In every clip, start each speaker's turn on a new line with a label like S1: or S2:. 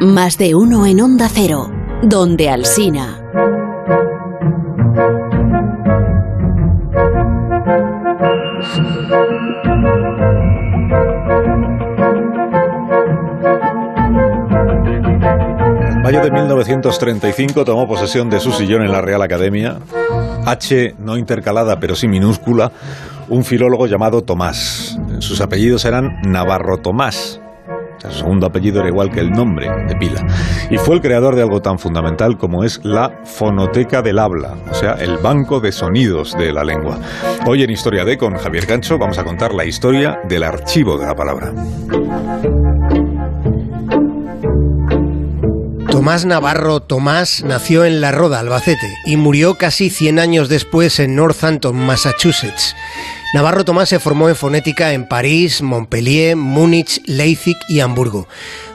S1: Más de uno en Onda Cero, donde Alsina.
S2: Mayo de 1935 tomó posesión de su sillón en la Real Academia, H no intercalada pero sí minúscula, un filólogo llamado Tomás. Sus apellidos eran Navarro Tomás. Su segundo apellido era igual que el nombre de pila. Y fue el creador de algo tan fundamental como es la fonoteca del habla, o sea, el banco de sonidos de la lengua. Hoy en Historia de con Javier Cancho vamos a contar la historia del archivo de la palabra.
S3: Tomás Navarro Tomás nació en La Roda, Albacete, y murió casi 100 años después en Northampton, Massachusetts. Navarro Tomás se formó en fonética en París, Montpellier, Múnich, Leipzig y Hamburgo.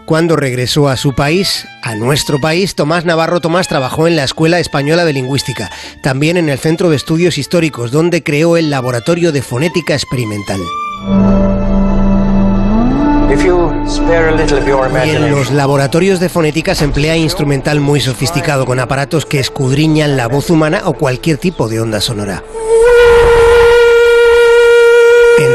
S3: Cuando regresó a su país, a nuestro país, Tomás Navarro Tomás trabajó en la Escuela Española de Lingüística, también en el Centro de Estudios Históricos, donde creó el Laboratorio de Fonética Experimental. Y en los laboratorios de fonética se emplea instrumental muy sofisticado con aparatos que escudriñan la voz humana o cualquier tipo de onda sonora.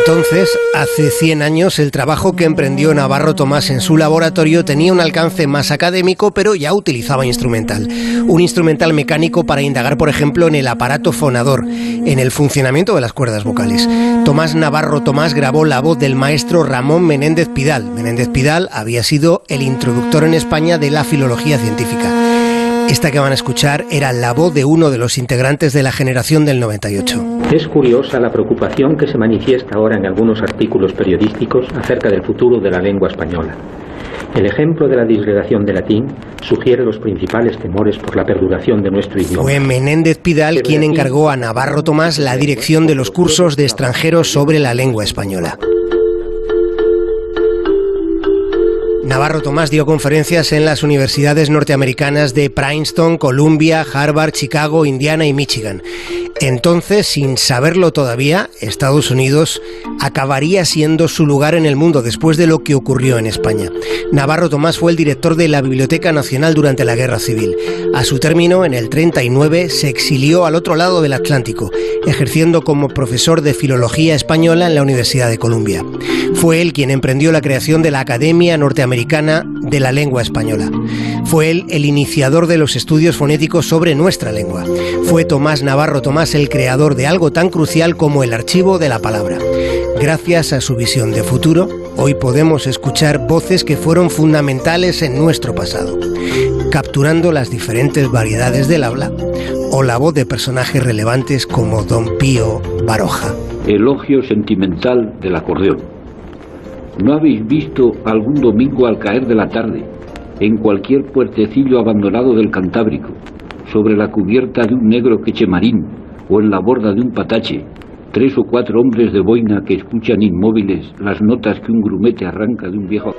S3: Entonces, hace 100 años, el trabajo que emprendió Navarro Tomás en su laboratorio tenía un alcance más académico, pero ya utilizaba instrumental. Un instrumental mecánico para indagar, por ejemplo, en el aparato fonador, en el funcionamiento de las cuerdas vocales. Tomás Navarro Tomás grabó la voz del maestro Ramón Menéndez Pidal. Menéndez Pidal había sido el introductor en España de la filología científica. Esta que van a escuchar era la voz de uno de los integrantes de la generación del 98.
S4: Es curiosa la preocupación que se manifiesta ahora en algunos artículos periodísticos acerca del futuro de la lengua española. El ejemplo de la disgregación del latín sugiere los principales temores por la perduración de nuestro idioma.
S3: Fue Menéndez Pidal quien encargó a Navarro Tomás la dirección de los cursos de extranjeros sobre la lengua española. Navarro Tomás dio conferencias en las universidades norteamericanas de Princeton, Columbia, Harvard, Chicago, Indiana y Michigan. Entonces, sin saberlo todavía, Estados Unidos acabaría siendo su lugar en el mundo después de lo que ocurrió en España. Navarro Tomás fue el director de la Biblioteca Nacional durante la Guerra Civil. A su término, en el 39, se exilió al otro lado del Atlántico, ejerciendo como profesor de Filología Española en la Universidad de Columbia. Fue él quien emprendió la creación de la Academia Norteamericana de la Lengua Española. Fue él el iniciador de los estudios fonéticos sobre nuestra lengua. Fue Tomás Navarro Tomás el creador de algo tan crucial como el archivo de la palabra. Gracias a su visión de futuro, hoy podemos escuchar voces que fueron fundamentales en nuestro pasado, capturando las diferentes variedades del habla o la voz de personajes relevantes como Don Pío Baroja.
S5: Elogio sentimental del acordeón. ¿No habéis visto algún domingo al caer de la tarde en cualquier puertecillo abandonado del Cantábrico, sobre la cubierta de un negro quechemarín o en la borda de un patache, tres o cuatro hombres de boina que escuchan inmóviles las notas que un grumete arranca de un viejo...